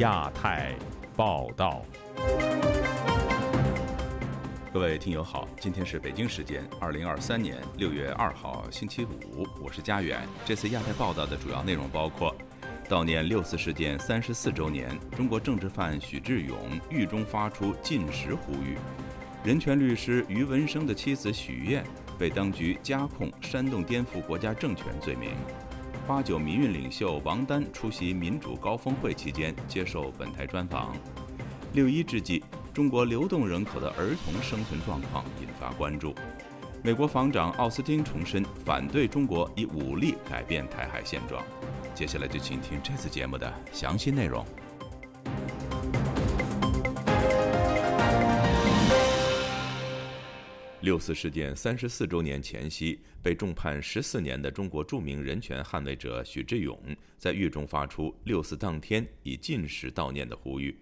亚太报道。各位听友好，今天是北京时间二零二三年六月二号星期五，我是佳远。这次亚太报道的主要内容包括：悼念六四事件三十四周年，中国政治犯许志勇狱中发出禁食呼吁；人权律师于文生的妻子许燕被当局加控煽动颠覆国家政权罪名；八九民运领袖王丹出席民主高峰会期间接受本台专访；六一之际。中国流动人口的儿童生存状况引发关注。美国防长奥斯汀重申反对中国以武力改变台海现状。接下来就请听这次节目的详细内容。六四事件三十四周年前夕，被重判十四年的中国著名人权捍卫者许志勇在狱中发出六四当天以禁食悼念的呼吁。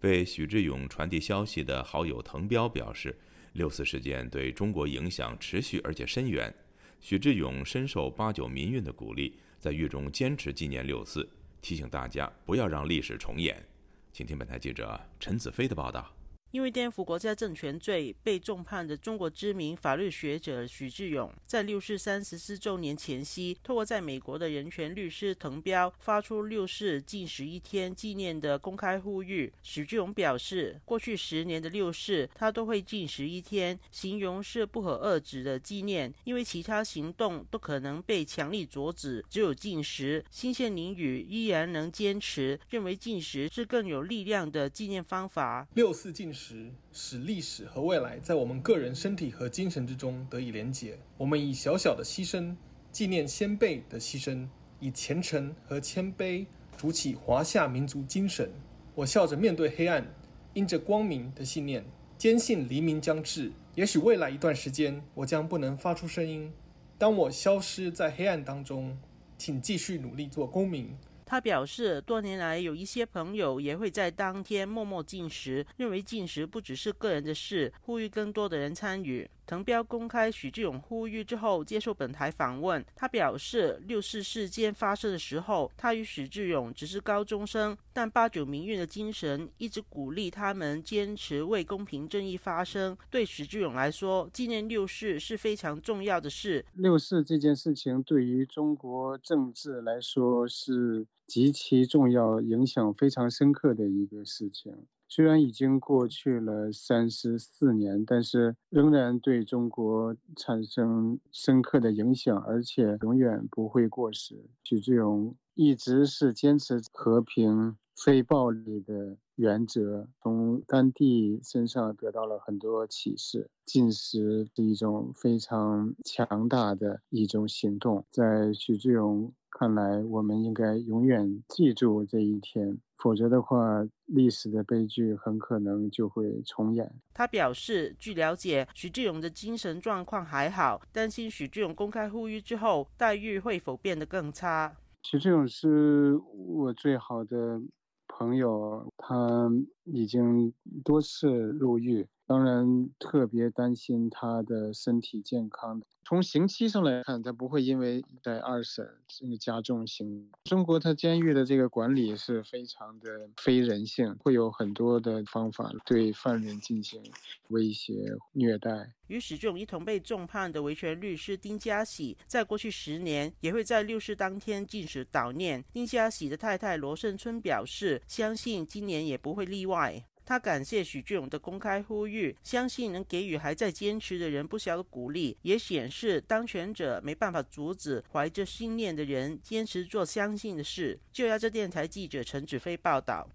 为许志勇传递消息的好友滕彪表示，六四事件对中国影响持续而且深远。许志勇深受八九民运的鼓励，在狱中坚持纪念六四，提醒大家不要让历史重演。请听本台记者陈子飞的报道。因为颠覆国家政权罪被重判的中国知名法律学者许志勇，在六四三十四周年前夕，透过在美国的人权律师滕彪发出六四禁食一天纪念的公开呼吁。许志勇表示，过去十年的六四，他都会禁食一天，形容是不可遏止的纪念，因为其他行动都可能被强力阻止，只有禁食。新鲜淋雨依然能坚持，认为禁食是更有力量的纪念方法。六四禁食。使历史和未来在我们个人身体和精神之中得以连结。我们以小小的牺牲纪念先辈的牺牲，以虔诚和谦卑筑起华夏民族精神。我笑着面对黑暗，因着光明的信念，坚信黎明将至。也许未来一段时间，我将不能发出声音。当我消失在黑暗当中，请继续努力做公民。他表示，多年来有一些朋友也会在当天默默进食，认为进食不只是个人的事，呼吁更多的人参与。滕彪公开许志勇呼吁之后，接受本台访问，他表示，六四事件发生的时候，他与许志勇只是高中生，但八九民运的精神一直鼓励他们坚持为公平正义发声。对许志勇来说，纪念六四是非常重要的事。六四这件事情对于中国政治来说是极其重要、影响非常深刻的一个事情。虽然已经过去了三十四年，但是仍然对中国产生深刻的影响，而且永远不会过时。许志勇一直是坚持和平、非暴力的原则，从甘地身上得到了很多启示。进食是一种非常强大的一种行动，在许志勇看来，我们应该永远记住这一天。否则的话，历史的悲剧很可能就会重演。他表示，据了解，许志勇的精神状况还好，担心许志勇公开呼吁之后，待遇会否变得更差。许志勇是我最好的朋友，他已经多次入狱。当然，特别担心他的身体健康。从刑期上来看，他不会因为在二审这个加重刑。中国他监狱的这个管理是非常的非人性，会有很多的方法对犯人进行威胁、虐待。与史仲一同被重判的维权律师丁家喜，在过去十年也会在六四当天进行悼念。丁家喜的太太罗胜春表示，相信今年也不会例外。他感谢许志勇的公开呼吁，相信能给予还在坚持的人不小的鼓励，也显示当权者没办法阻止怀着信念的人坚持做相信的事。就要这电台记者陈子飞报道。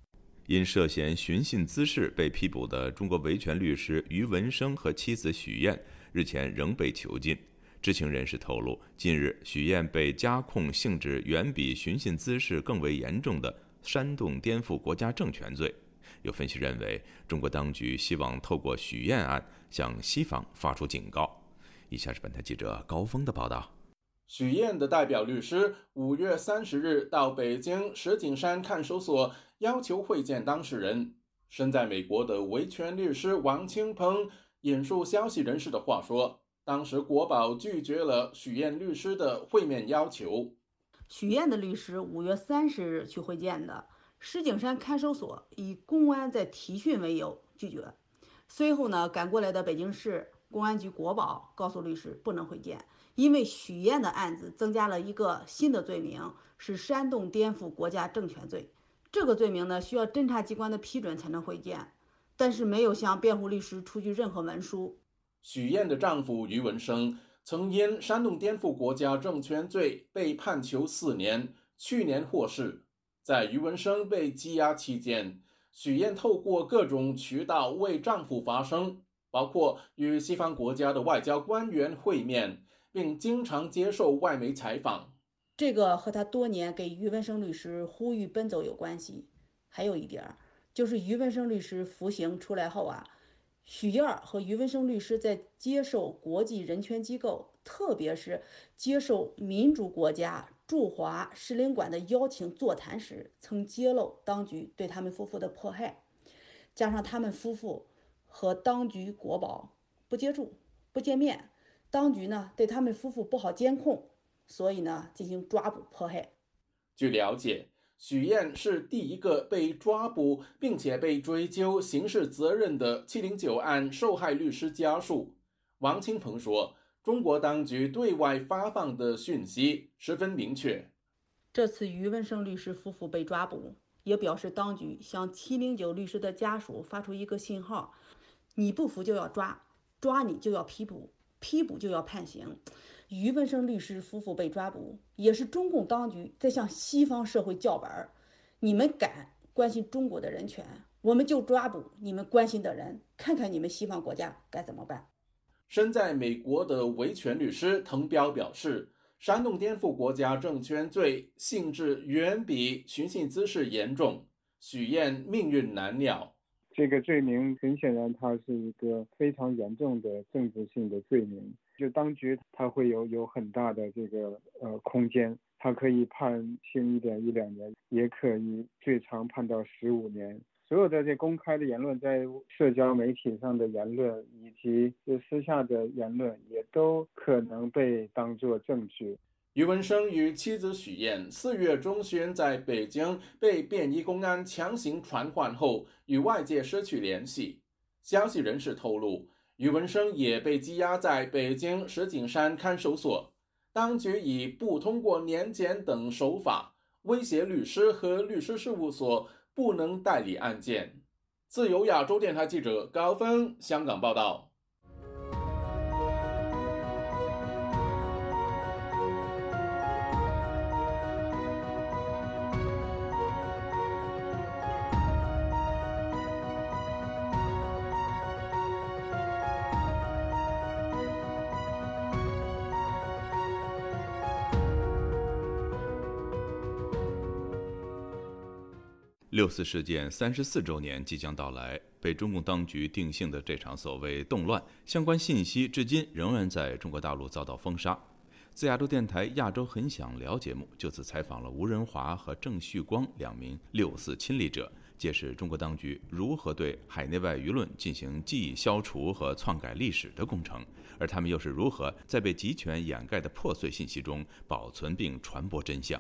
因涉嫌寻衅滋事被批捕的中国维权律师于文生和妻子许燕，日前仍被囚禁。知情人士透露，近日许燕被加控性质远比寻衅滋事更为严重的煽动颠覆国家政权罪。有分析认为，中国当局希望透过许愿案向西方发出警告。以下是本台记者高峰的报道：许燕的代表律师五月三十日到北京石景山看守所，要求会见当事人。身在美国的维权律师王清鹏引述消息人士的话说，当时国宝拒绝了许燕律师的会面要求。许燕的律师五月三十日去会见的。石景山看守所以公安在提讯为由拒绝。随后呢，赶过来的北京市公安局国保告诉律师不能会见，因为许燕的案子增加了一个新的罪名，是煽动颠覆国家政权罪。这个罪名呢，需要侦查机关的批准才能会见，但是没有向辩护律师出具任何文书。许燕的丈夫于文生曾因煽动颠覆国家政权罪被判囚四年，去年获释。在于文生被羁押期间，许燕透过各种渠道为丈夫发声，包括与西方国家的外交官员会面，并经常接受外媒采访。这个和他多年给于文生律师呼吁奔走有关系。还有一点儿，就是于文生律师服刑出来后啊。许燕和于文生律师在接受国际人权机构，特别是接受民主国家驻华使领馆的邀请座谈时，曾揭露当局对他们夫妇的迫害，加上他们夫妇和当局国宝不接触、不见面，当局呢对他们夫妇不好监控，所以呢进行抓捕迫害。据了解。许燕是第一个被抓捕并且被追究刑事责任的“七零九案”受害律师家属王清鹏说：“中国当局对外发放的讯息十分明确。这次于文生律师夫妇被抓捕，也表示当局向‘七零九’律师的家属发出一个信号：你不服就要抓，抓你就要批捕，批捕就要判刑。”于文生律师夫妇被抓捕，也是中共当局在向西方社会叫板：你们敢关心中国的人权，我们就抓捕你们关心的人，看看你们西方国家该怎么办。身在美国的维权律师滕彪表示，煽动颠覆国家政权罪性质远比寻衅滋事严重，许燕命运难料。这个罪名很显然，它是一个非常严重的政治性的罪名。就当局他会有有很大的这个呃空间，他可以判轻一点一两年，也可以最长判到十五年。所有的这公开的言论，在社交媒体上的言论，以及就私下的言论，也都可能被当作证据。于文生与妻子许燕四月中旬在北京被便衣公安强行传唤后，与外界失去联系。消息人士透露。于文生也被羁押在北京石景山看守所，当局以不通过年检等手法威胁律师和律师事务所不能代理案件。自由亚洲电台记者高峰香港报道。六四事件三十四周年即将到来，被中共当局定性的这场所谓动乱，相关信息至今仍然在中国大陆遭到封杀。自亚洲电台《亚洲很想聊》节目就此采访了吴仁华和郑旭光两名六四亲历者，揭示中国当局如何对海内外舆论进行记忆消除和篡改历史的工程，而他们又是如何在被集权掩盖的破碎信息中保存并传播真相。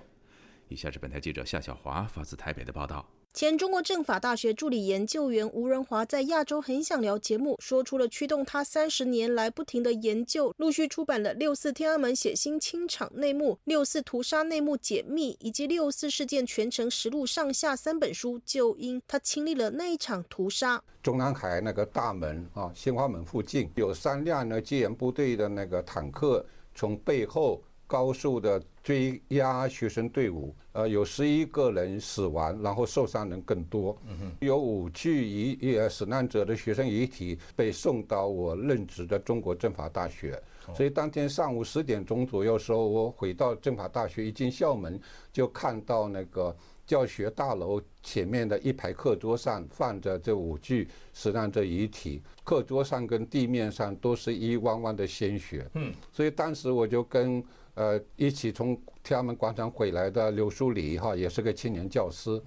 以下是本台记者夏小华发自台北的报道。前中国政法大学助理研究员吴仁华在《亚洲很想聊》节目说出了驱动他三十年来不停的研究，陆续出版了《六四天安门血腥清场内幕》《六四屠杀内幕解密》以及《六四事件全程实录》上下三本书，就因他亲历了那一场屠杀。中南海那个大门啊，鲜花门附近有三辆呢戒严部队的那个坦克从背后。高速的追压学生队伍，呃，有十一个人死亡，然后受伤人更多。有五具遗呃死难者的学生遗体被送到我任职的中国政法大学。所以当天上午十点钟左右时候，我回到政法大学，一进校门就看到那个教学大楼前面的一排课桌上放着这五具死难者遗体，课桌上跟地面上都是一汪汪的鲜血。嗯，所以当时我就跟。呃，一起从天安门广场回来的刘淑礼哈，也是个青年教师，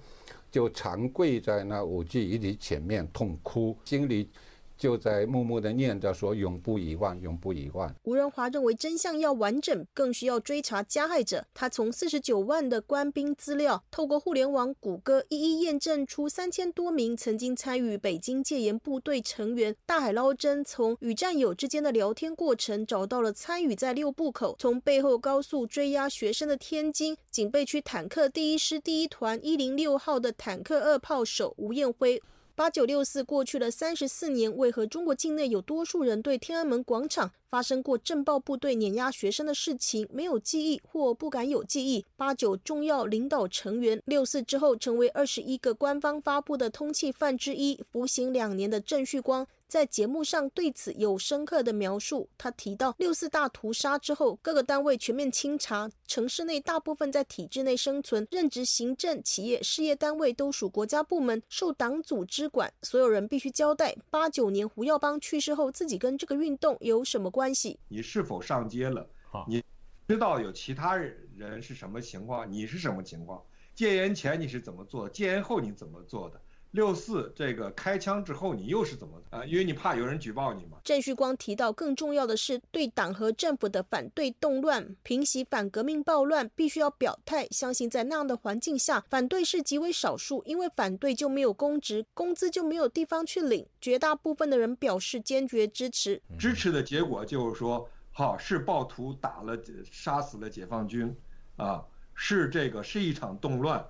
就长跪在那五 G 遗体前面痛哭，心里就在默默的念着说“永不遗忘，永不遗忘”。吴仁华认为，真相要完整，更需要追查加害者。他从四十九万的官兵资料，透过互联网谷歌，一一验证出三千多名曾经参与北京戒严部队成员大海捞针，从与战友之间的聊天过程，找到了参与在六部口从背后高速追压学生的天津警备区坦克第一师第一团一零六号的坦克二炮手吴彦辉。八九六四过去了三十四年，为何中国境内有多数人对天安门广场发生过震爆部队碾压学生的事情没有记忆或不敢有记忆？八九重要领导成员六四之后成为二十一个官方发布的通缉犯之一，服刑两年的郑旭光。在节目上对此有深刻的描述。他提到，六四大屠杀之后，各个单位全面清查，城市内大部分在体制内生存、任职行政、企业、事业单位都属国家部门，受党组织管。所有人必须交代，八九年胡耀邦去世后，自己跟这个运动有什么关系？你是否上街了？你知道有其他人是什么情况？你是什么情况？戒严前你是怎么做？戒严后你怎么做的？六四这个开枪之后，你又是怎么啊？因为你怕有人举报你嘛。郑旭光提到，更重要的是对党和政府的反对动乱、平息反革命暴乱，必须要表态。相信在那样的环境下，反对是极为少数，因为反对就没有公职，工资就没有地方去领。绝大部分的人表示坚决支持。支持的结果就是说，好是暴徒打了、杀死了解放军，啊，是这个是一场动乱。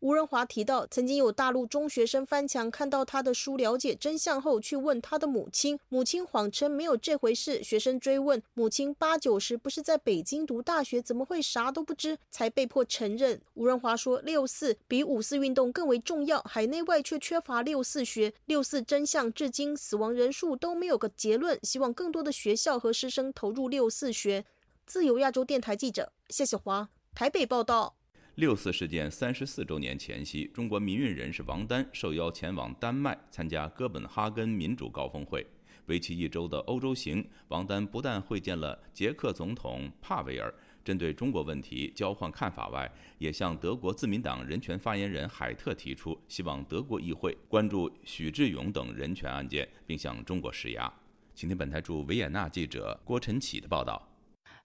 吴仁华提到，曾经有大陆中学生翻墙看到他的书，了解真相后去问他的母亲，母亲谎称没有这回事。学生追问母亲，八九十不是在北京读大学，怎么会啥都不知？才被迫承认。吴仁华说，六四比五四运动更为重要，海内外却缺乏六四学。六四真相至今死亡人数都没有个结论，希望更多的学校和师生投入六四学。自由亚洲电台记者谢谢华台北报道。六四事件三十四周年前夕，中国民运人士王丹受邀前往丹麦参加哥本哈根民主高峰会。为期一周的欧洲行，王丹不但会见了捷克总统帕维尔，针对中国问题交换看法外，也向德国自民党人权发言人海特提出，希望德国议会关注许志勇等人权案件，并向中国施压。请听本台驻维也纳记者郭晨启的报道。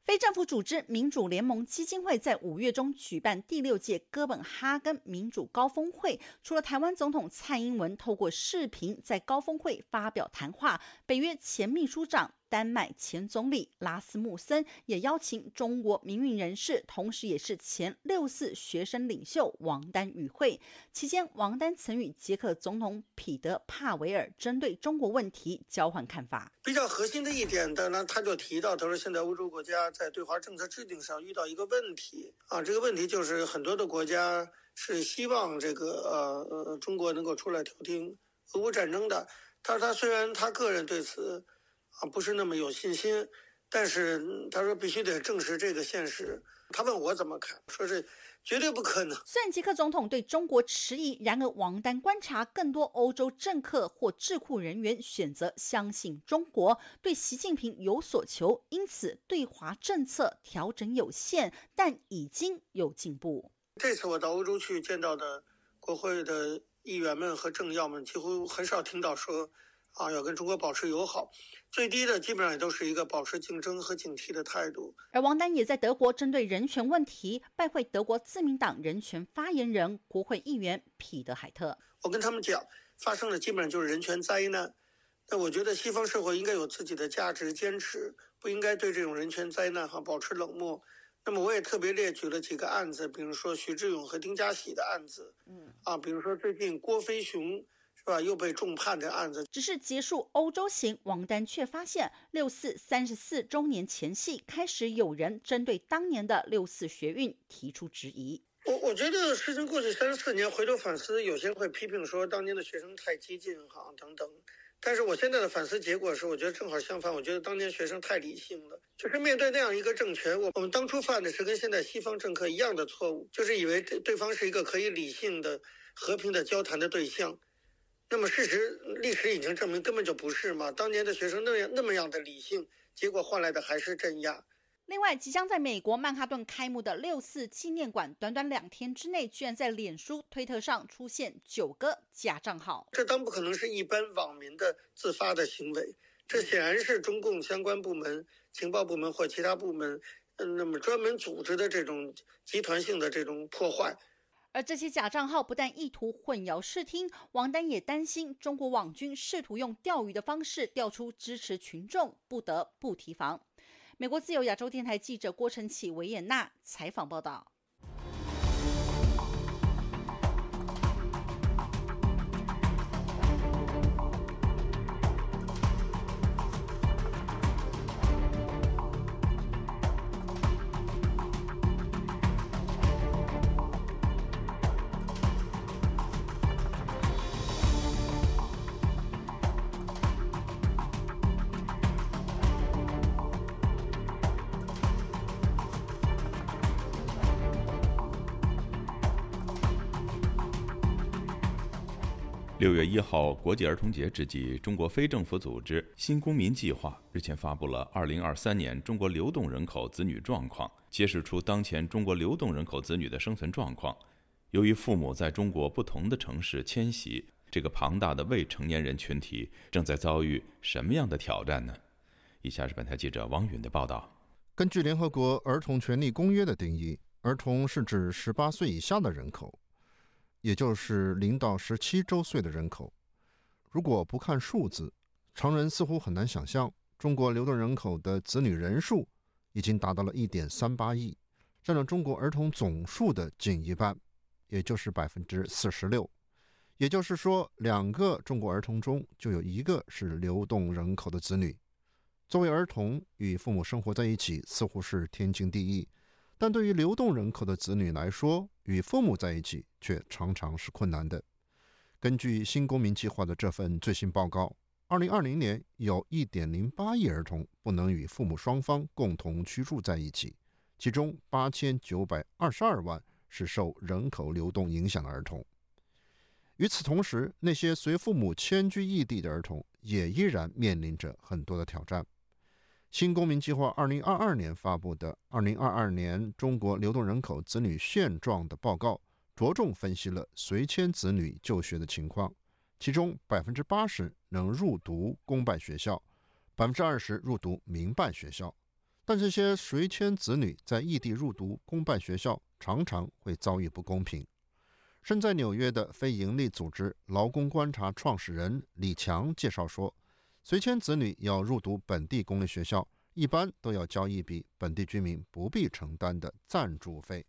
非政府组织民主联盟基金会在五月中举办第六届哥本哈根民主高峰会，除了台湾总统蔡英文透过视频在高峰会发表谈话，北约前秘书长。丹麦前总理拉斯穆森也邀请中国民运人士，同时也是前六四学生领袖王丹与会。期间，王丹曾与捷克总统彼得帕维尔针对中国问题交换看法。比较核心的一点，当然他就提到，他说现在欧洲国家在对华政策制定上遇到一个问题啊，这个问题就是很多的国家是希望这个呃呃中国能够出来调停俄乌战争的。他说他虽然他个人对此。啊，不是那么有信心，但是他说必须得证实这个现实。他问我怎么看，说是绝对不可能。虽然捷克总统对中国迟疑，然而王丹观察更多欧洲政客或智库人员选择相信中国，对习近平有所求，因此对华政策调整有限，但已经有进步。这次我到欧洲去见到的国会的议员们和政要们，几乎很少听到说。啊，要跟中国保持友好，最低的基本上也都是一个保持竞争和警惕的态度。而王丹也在德国针对人权问题拜会德国自民党人权发言人、国会议员彼得海特。我跟他们讲，发生的基本上就是人权灾难。那我觉得西方社会应该有自己的价值坚持，不应该对这种人权灾难哈保持冷漠。那么我也特别列举了几个案子，比如说徐志勇和丁家喜的案子，嗯，啊，比如说最近郭飞雄。是吧？又被重判的案子，只是结束欧洲行，王丹却发现六四三十四周年前夕，开始有人针对当年的六四学运提出质疑。我我觉得事情过去三十四年，回头反思，有些人会批评说当年的学生太激进，哈等等。但是我现在的反思结果是，我觉得正好相反，我觉得当年学生太理性了，就是面对那样一个政权，我我们当初犯的是跟现在西方政客一样的错误，就是以为对对方是一个可以理性的、和平的交谈的对象。那么事实，历史已经证明根本就不是嘛。当年的学生那样那么样的理性，结果换来的还是镇压。另外，即将在美国曼哈顿开幕的六四纪念馆，短短两天之内，居然在脸书、推特上出现九个假账号。这当不可能是一般网民的自发的行为，这显然是中共相关部门、情报部门或其他部门，嗯，那么专门组织的这种集团性的这种破坏。而这些假账号不但意图混淆视听，王丹也担心中国网军试图用钓鱼的方式钓出支持群众，不得不提防。美国自由亚洲电台记者郭晨启、维也纳采访报道。月一号，国际儿童节之际，中国非政府组织新公民计划日前发布了二零二三年中国流动人口子女状况，揭示出当前中国流动人口子女的生存状况。由于父母在中国不同的城市迁徙，这个庞大的未成年人群体正在遭遇什么样的挑战呢？以下是本台记者王允的报道。根据联合国儿童权利公约的定义，儿童是指十八岁以下的人口。也就是零到十七周岁的人口，如果不看数字，常人似乎很难想象，中国流动人口的子女人数已经达到了一点三八亿，占了中国儿童总数的近一半，也就是百分之四十六。也就是说，两个中国儿童中就有一个是流动人口的子女。作为儿童，与父母生活在一起似乎是天经地义。但对于流动人口的子女来说，与父母在一起却常常是困难的。根据新公民计划的这份最新报告，二零二零年有一点零八亿儿童不能与父母双方共同居住在一起，其中八千九百二十二万是受人口流动影响的儿童。与此同时，那些随父母迁居异地的儿童也依然面临着很多的挑战。新公民计划二零二二年发布的《二零二二年中国流动人口子女现状》的报告，着重分析了随迁子女就学的情况，其中百分之八十能入读公办学校，百分之二十入读民办学校。但这些随迁子女在异地入读公办学校，常常会遭遇不公平。身在纽约的非营利组织劳工观察创始人李强介绍说。随迁子女要入读本地公立学校，一般都要交一笔本地居民不必承担的赞助费。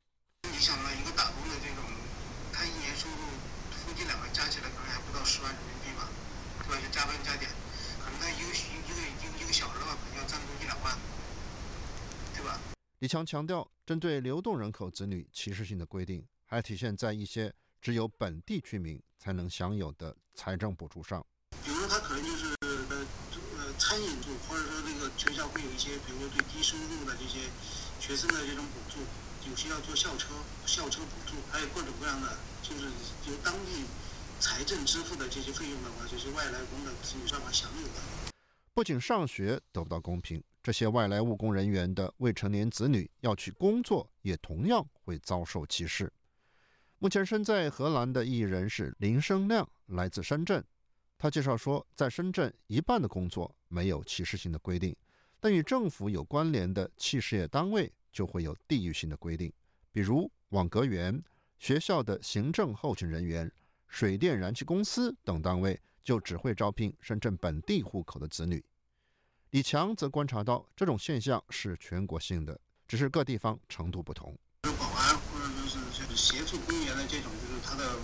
你想嘛，一个打工的这种，他一年收入夫妻两个加起来可能还不到十万人民币吧，对吧？就加班加点，可能他一个一一个一个一个小时的话，可能要赞助一两万，对吧？李强强调，针对流动人口子女歧视性的规定，还体现在一些只有本地居民才能享有的财政补助上。餐饮住，或者说那个学校会有一些，比如说对低收入的这些学生的这种补助，有些要坐校车，校车补助，还有各种各样的，就是由当地财政支付的这些费用的话，这些外来工的子女上法享有的。不仅上学得不到公平，这些外来务工人员的未成年子女要去工作，也同样会遭受歧视。目前身在荷兰的艺人是林生亮，来自深圳。他介绍说，在深圳，一半的工作没有歧视性的规定，但与政府有关联的企事业单位就会有地域性的规定，比如网格员、学校的行政后勤人员、水电燃气公司等单位就只会招聘深圳本地户口的子女。李强则观察到，这种现象是全国性的，只是各地方程度不同。保安或者就是协助公务员的这种，就是他的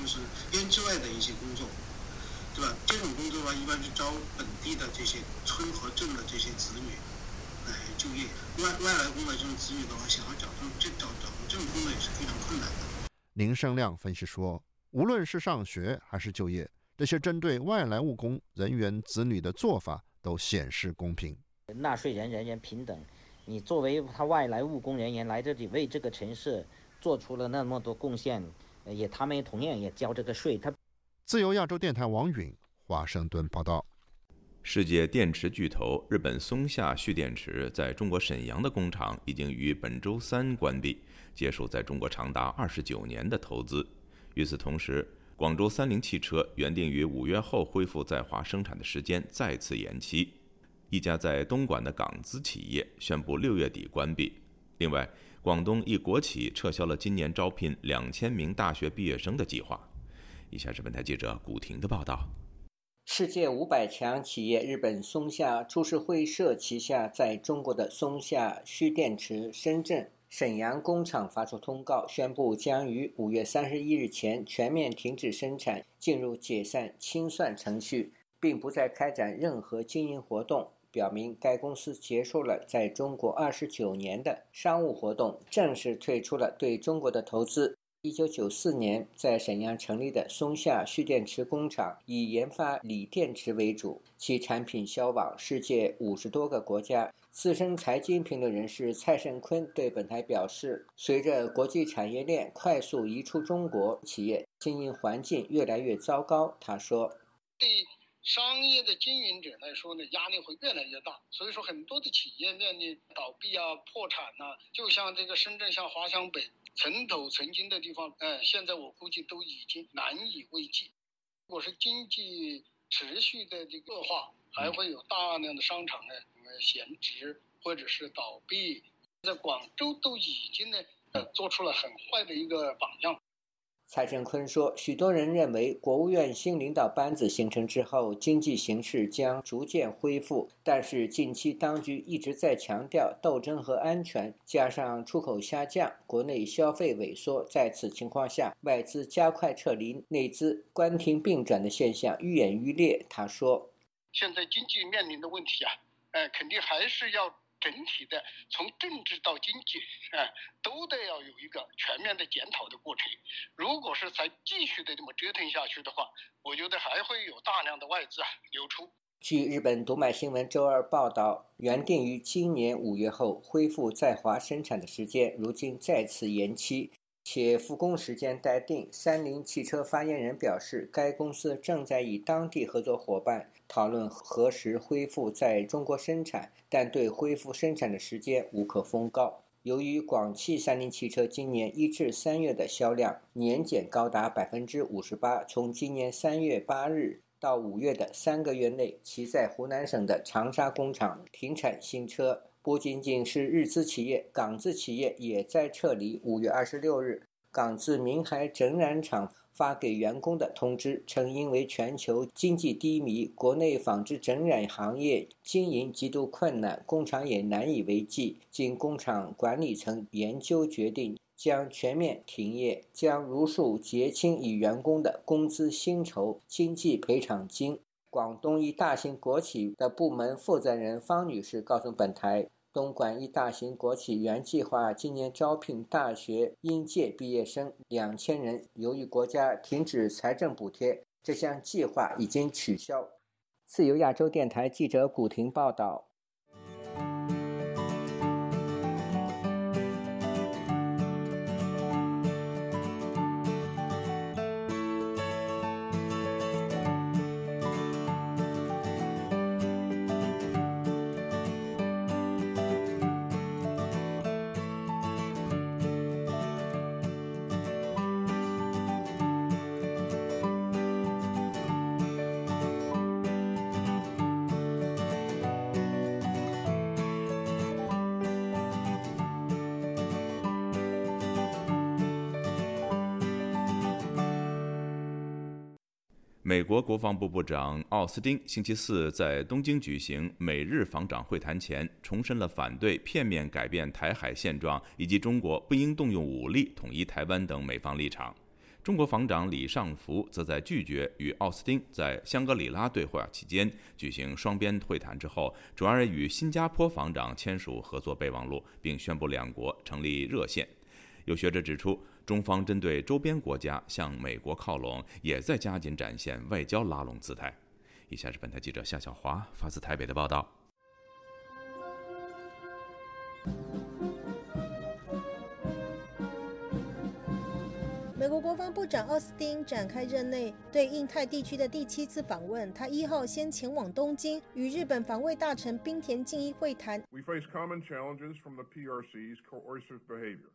就是编制外的一些工作。对吧？这种工作的话，一般是招本地的这些村和镇的这些子女来就业。外外来工的这种子女的话，想要找这找找这种工作也是非常困难的。林生亮分析说，无论是上学还是就业，这些针对外来务工人员子女的做法都显示公平。纳税人人人平等，你作为他外来务工人员来这里为这个城市做出了那么多贡献，也他们同样也交这个税，他。自由亚洲电台王允华盛顿报道。世界电池巨头日本松下蓄电池在中国沈阳的工厂已经于本周三关闭，结束在中国长达二十九年的投资。与此同时，广州三菱汽车原定于五月后恢复在华生产的时间再次延期。一家在东莞的港资企业宣布六月底关闭。另外，广东一国企撤销了今年招聘两千名大学毕业生的计划。以下是本台记者古婷的报道。世界五百强企业日本松下株式会社旗下在中国的松下蓄电池深圳、沈阳工厂发出通告，宣布将于五月三十一日前全面停止生产，进入解散清算程序，并不再开展任何经营活动，表明该公司结束了在中国二十九年的商务活动，正式退出了对中国的投资。一九九四年在沈阳成立的松下蓄电池工厂，以研发锂电池为主，其产品销往世界五十多个国家。资深财经评论人士蔡胜坤对本台表示：“随着国际产业链快速移出中国，企业经营环境越来越糟糕。”他说：“对商业的经营者来说呢，压力会越来越大。所以说，很多的企业面临倒闭啊、破产呐。就像这个深圳，像华强北。”城头曾经的地方，嗯，现在我估计都已经难以为继。如果是经济持续的这个恶化，还会有大量的商场呢，呃，闲置或者是倒闭。在广州都已经呢，呃，做出了很坏的一个榜样。蔡振坤说：“许多人认为，国务院新领导班子形成之后，经济形势将逐渐恢复。但是，近期当局一直在强调斗争和安全，加上出口下降、国内消费萎缩，在此情况下，外资加快撤离，内资关停并转的现象愈演愈烈。”他说：“现在经济面临的问题啊，呃，肯定还是要。”整体的从政治到经济，啊，都得要有一个全面的检讨的过程。如果是再继续的这么折腾下去的话，我觉得还会有大量的外资啊流出。据日本读卖新闻周二报道，原定于今年五月后恢复在华生产的时间，如今再次延期。且复工时间待定。三菱汽车发言人表示，该公司正在与当地合作伙伴讨论何时恢复在中国生产，但对恢复生产的时间无可封告。由于广汽三菱汽车今年一至三月的销量年减高达百分之五十八，从今年三月八日到五月的三个月内，其在湖南省的长沙工厂停产新车。不仅仅是日资企业，港资企业也在撤离。五月二十六日，港资明海整染厂发给员工的通知称，因为全球经济低迷，国内纺织整染行业经营极度困难，工厂也难以为继。经工厂管理层研究，决定将全面停业，将如数结清与员工的工资、薪酬、经济赔偿金。广东一大型国企的部门负责人方女士告诉本台。东莞一大型国企原计划今年招聘大学应届毕业生两千人，由于国家停止财政补贴，这项计划已经取消。自由亚洲电台记者古婷报道。美国国防部部长奥斯汀星期四在东京举行美日防长会谈前，重申了反对片面改变台海现状以及中国不应动用武力统一台湾等美方立场。中国防长李尚福则在拒绝与奥斯汀在香格里拉对话期间举行双边会谈之后，转而与新加坡防长签署合作备忘录，并宣布两国成立热线。有学者指出。中方针对周边国家向美国靠拢，也在加紧展现外交拉拢姿态。以下是本台记者夏小华发自台北的报道。美国国防部长奥斯汀展开任内对印太地区的第七次访问。他一号先前往东京，与日本防卫大臣冰田敬一会谈。We face common challenges from the PRC's coercive behavior.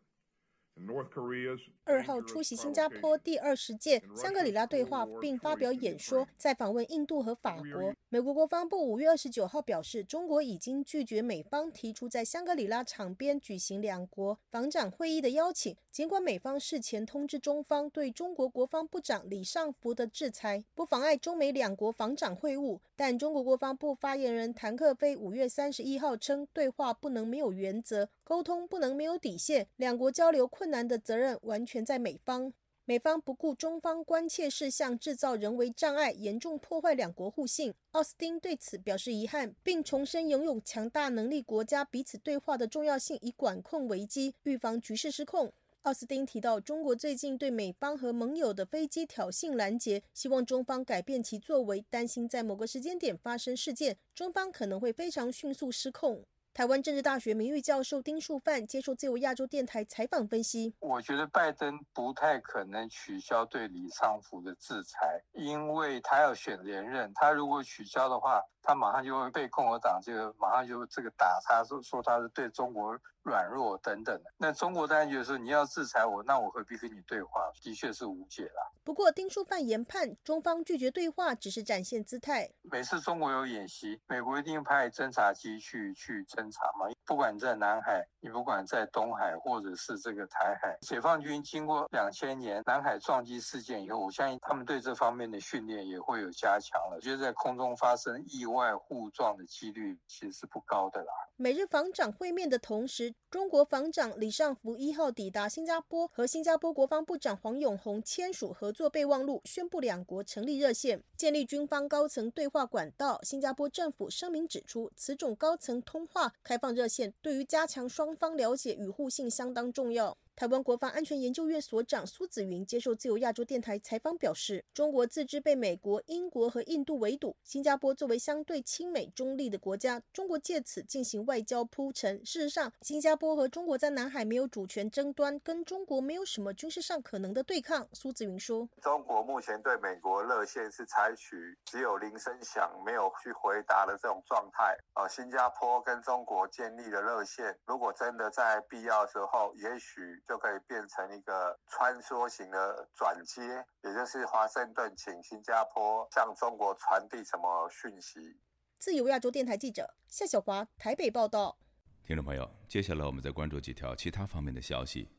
二号出席新加坡第二十届香格里拉对话，并发表演说，在访问印度和法国。美国国防部五月二十九号表示，中国已经拒绝美方提出在香格里拉场边举行两国防长会议的邀请。尽管美方事前通知中方对中国国防部长李尚福的制裁不妨碍中美两国防长会晤，但中国国防部发言人谭克飞五月三十一号称，对话不能没有原则，沟通不能没有底线，两国交流困难的责任完全在美方。美方不顾中方关切事项，制造人为障碍，严重破坏两国互信。奥斯汀对此表示遗憾，并重申拥有强大能力国家彼此对话的重要性，以管控危机，预防局势失控。奥斯汀提到，中国最近对美方和盟友的飞机挑衅拦截，希望中方改变其作为，担心在某个时间点发生事件，中方可能会非常迅速失控。台湾政治大学名誉教授丁树范接受自由亚洲电台采访分析：，我觉得拜登不太可能取消对李尚福的制裁，因为他要选连任，他如果取消的话。他马上就会被共和党这个马上就这个打他，说说他是对中国软弱等等的。那中国当然就是说你要制裁我，那我何必跟你对话？的确是无解了。不过丁书范研判，中方拒绝对话只是展现姿态。每次中国有演习，美国一定派侦察机去去侦察嘛。不管在南海，你不管在东海或者是这个台海，解放军经过两千年南海撞击事件以后，我相信他们对这方面的训练也会有加强了。觉得在空中发生意外。外互撞的几率其实是不高的啦。美日防长会面的同时，中国防长李尚福一号抵达新加坡，和新加坡国防部长黄永红签署合作备忘录，宣布两国成立热线，建立军方高层对话管道。新加坡政府声明指出，此种高层通话开放热线，对于加强双方了解与互信相当重要。台湾国防安全研究院所长苏子云接受自由亚洲电台采访表示，中国自知被美国、英国和印度围堵，新加坡作为相对亲美中立的国家，中国借此进行外交铺陈。事实上，新加坡和中国在南海没有主权争端，跟中国没有什么军事上可能的对抗。苏子云说：“中国目前对美国热线是采取只有铃声响，没有去回答的这种状态。呃，新加坡跟中国建立的热线，如果真的在必要时候，也许。”就可以变成一个穿梭型的转接，也就是华盛顿请新加坡向中国传递什么讯息。自由亚洲电台记者夏小华台北报道。听众朋友，接下来我们再关注几条其他方面的消息。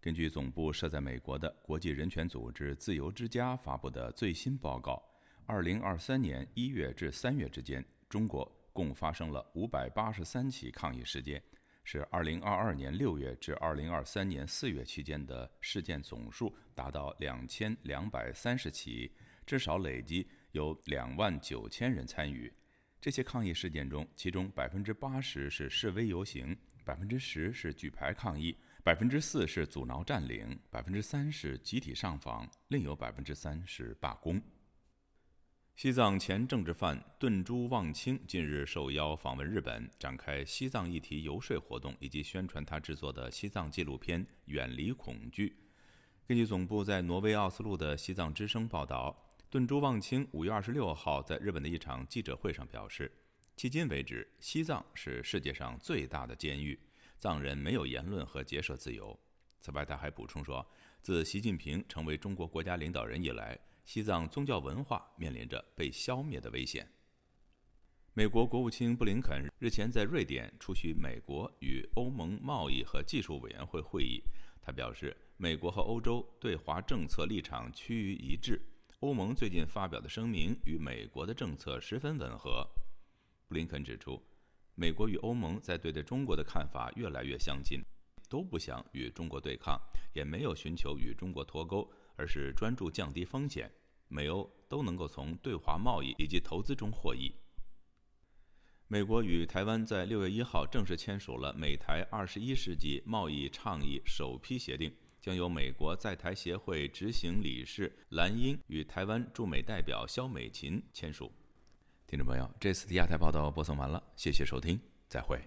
根据总部设在美国的国际人权组织自由之家发布的最新报告，二零二三年一月至三月之间，中国共发生了五百八十三起抗议事件。是二零二二年六月至二零二三年四月期间的事件总数达到两千两百三十起，至少累计有两万九千人参与。这些抗议事件中，其中百分之八十是示威游行，百分之十是举牌抗议，百分之四是阻挠占领，百分之三是集体上访，另有百分之三是罢工。西藏前政治犯顿珠旺清近日受邀访问日本，展开西藏议题游说活动，以及宣传他制作的西藏纪录片《远离恐惧》。根据总部在挪威奥斯陆的西藏之声报道，顿珠旺清五月二十六号在日本的一场记者会上表示，迄今为止，西藏是世界上最大的监狱，藏人没有言论和结社自由。此外，他还补充说，自习近平成为中国国家领导人以来，西藏宗教文化面临着被消灭的危险。美国国务卿布林肯日前在瑞典出席美国与欧盟贸易和技术委员会会议，他表示，美国和欧洲对华政策立场趋于一致。欧盟最近发表的声明与美国的政策十分吻合。布林肯指出，美国与欧盟在对待中国的看法越来越相近，都不想与中国对抗，也没有寻求与中国脱钩。而是专注降低风险，美欧都能够从对华贸易以及投资中获益。美国与台湾在六月一号正式签署了美台二十一世纪贸易倡议首批协定，将由美国在台协会执行理事蓝英与台湾驻美代表肖美琴签署。听众朋友，这次的亚太报道播送完了，谢谢收听，再会。